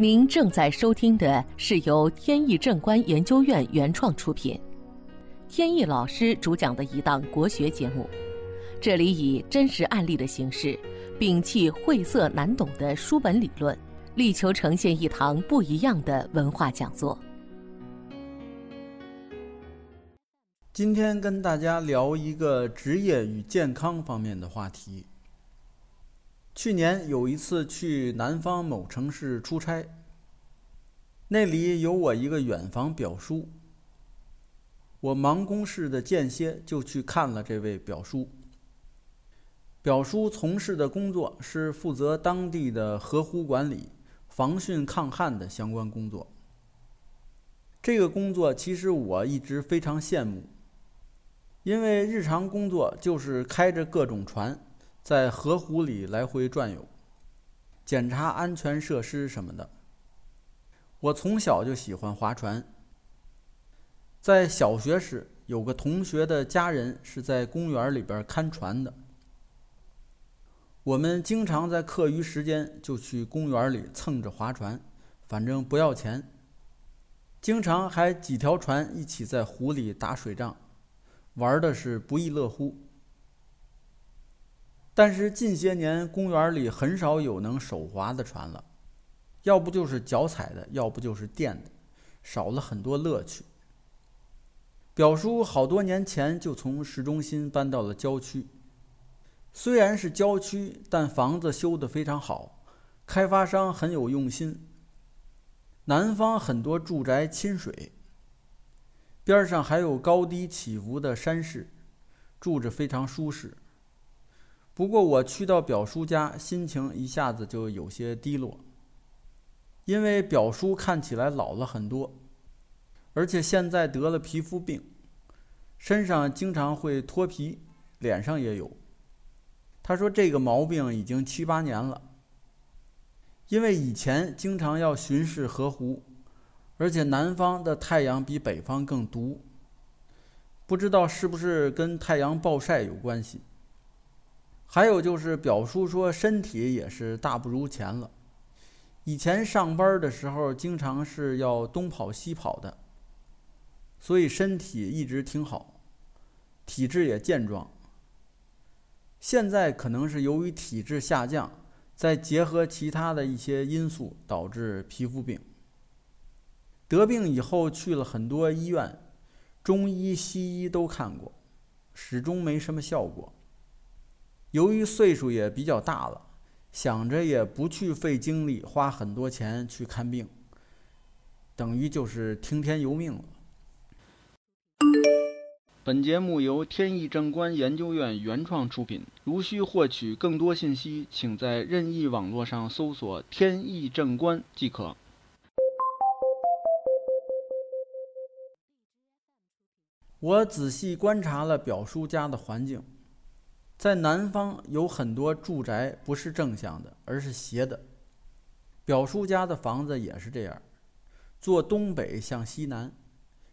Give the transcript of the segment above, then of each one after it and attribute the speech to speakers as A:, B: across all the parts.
A: 您正在收听的是由天意正观研究院原创出品，天意老师主讲的一档国学节目。这里以真实案例的形式，摒弃晦涩难懂的书本理论，力求呈现一堂不一样的文化讲座。
B: 今天跟大家聊一个职业与健康方面的话题。去年有一次去南方某城市出差，那里有我一个远房表叔。我忙公事的间歇就去看了这位表叔。表叔从事的工作是负责当地的河湖管理、防汛抗旱的相关工作。这个工作其实我一直非常羡慕，因为日常工作就是开着各种船。在河湖里来回转悠，检查安全设施什么的。我从小就喜欢划船。在小学时，有个同学的家人是在公园里边看船的。我们经常在课余时间就去公园里蹭着划船，反正不要钱。经常还几条船一起在湖里打水仗，玩的是不亦乐乎。但是近些年，公园里很少有能手划的船了，要不就是脚踩的，要不就是垫的，少了很多乐趣。表叔好多年前就从市中心搬到了郊区，虽然是郊区，但房子修得非常好，开发商很有用心。南方很多住宅亲水，边上还有高低起伏的山势，住着非常舒适。不过我去到表叔家，心情一下子就有些低落，因为表叔看起来老了很多，而且现在得了皮肤病，身上经常会脱皮，脸上也有。他说这个毛病已经七八年了，因为以前经常要巡视河湖，而且南方的太阳比北方更毒，不知道是不是跟太阳暴晒有关系。还有就是表叔说身体也是大不如前了，以前上班的时候经常是要东跑西跑的，所以身体一直挺好，体质也健壮。现在可能是由于体质下降，再结合其他的一些因素导致皮肤病。得病以后去了很多医院，中医西医都看过，始终没什么效果。由于岁数也比较大了，想着也不去费精力花很多钱去看病，等于就是听天由命了。本节目由天意正观研究院原创出品。如需获取更多信息，请在任意网络上搜索“天意正观”即可。我仔细观察了表叔家的环境。在南方有很多住宅不是正向的，而是斜的。表叔家的房子也是这样，坐东北向西南，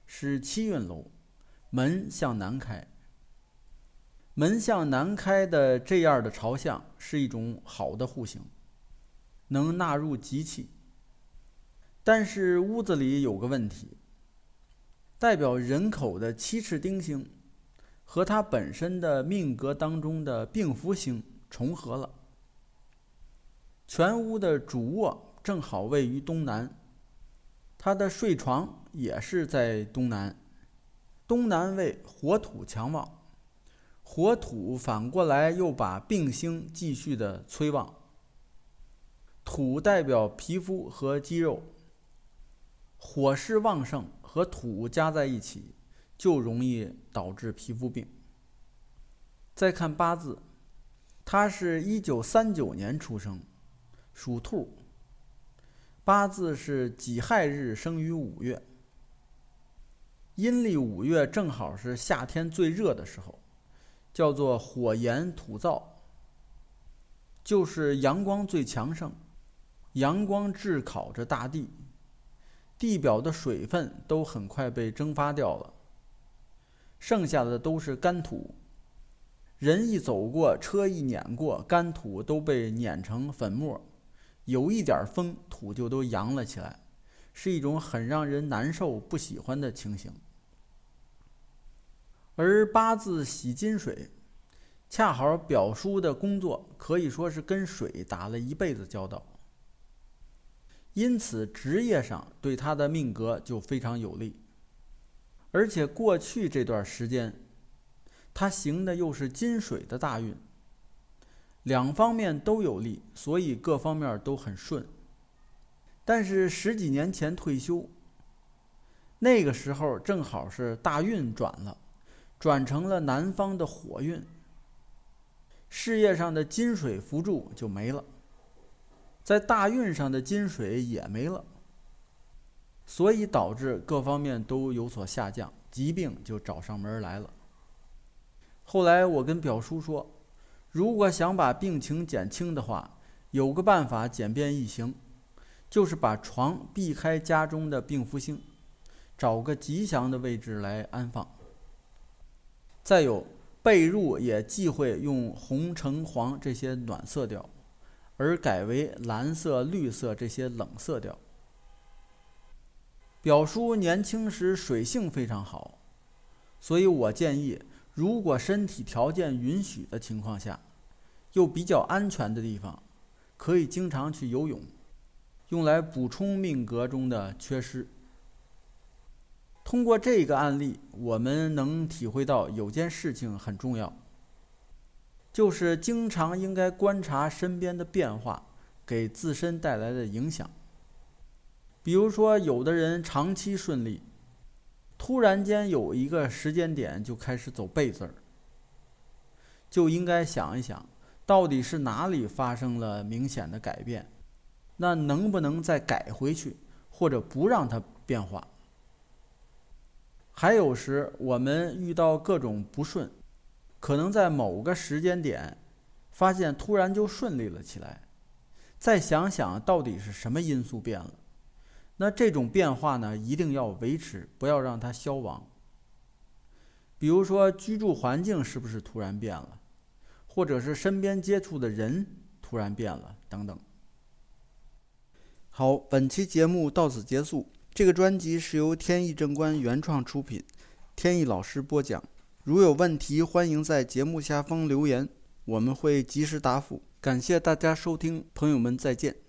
B: 是七运楼，门向南开。门向南开的这样的朝向是一种好的户型，能纳入吉气。但是屋子里有个问题，代表人口的七赤丁星。和他本身的命格当中的病符星重合了，全屋的主卧正好位于东南，他的睡床也是在东南，东南位火土强旺，火土反过来又把病星继续的催旺，土代表皮肤和肌肉，火势旺盛和土加在一起。就容易导致皮肤病。再看八字，他是一九三九年出生，属兔。八字是己亥日生于五月，阴历五月正好是夏天最热的时候，叫做火炎土燥，就是阳光最强盛，阳光炙烤着大地，地表的水分都很快被蒸发掉了。剩下的都是干土，人一走过，车一碾过，干土都被碾成粉末，有一点风，土就都扬了起来，是一种很让人难受、不喜欢的情形。而八字喜金水，恰好表叔的工作可以说是跟水打了一辈子交道，因此职业上对他的命格就非常有利。而且过去这段时间，他行的又是金水的大运，两方面都有利，所以各方面都很顺。但是十几年前退休，那个时候正好是大运转了。转成了南方的火运，事业上的金水扶助就没了，在大运上的金水也没了，所以导致各方面都有所下降，疾病就找上门来了。后来我跟表叔说，如果想把病情减轻的话，有个办法简便易行，就是把床避开家中的病符星，找个吉祥的位置来安放。再有被褥也忌讳用红、橙、黄这些暖色调，而改为蓝色、绿色这些冷色调。表叔年轻时水性非常好，所以我建议，如果身体条件允许的情况下，又比较安全的地方，可以经常去游泳，用来补充命格中的缺失。通过这个案例，我们能体会到有件事情很重要，就是经常应该观察身边的变化给自身带来的影响。比如说，有的人长期顺利，突然间有一个时间点就开始走背字儿，就应该想一想，到底是哪里发生了明显的改变，那能不能再改回去，或者不让它变化？还有时，我们遇到各种不顺，可能在某个时间点，发现突然就顺利了起来。再想想到底是什么因素变了，那这种变化呢，一定要维持，不要让它消亡。比如说，居住环境是不是突然变了，或者是身边接触的人突然变了，等等。好，本期节目到此结束。这个专辑是由天意正观原创出品，天意老师播讲。如有问题，欢迎在节目下方留言，我们会及时答复。感谢大家收听，朋友们再见。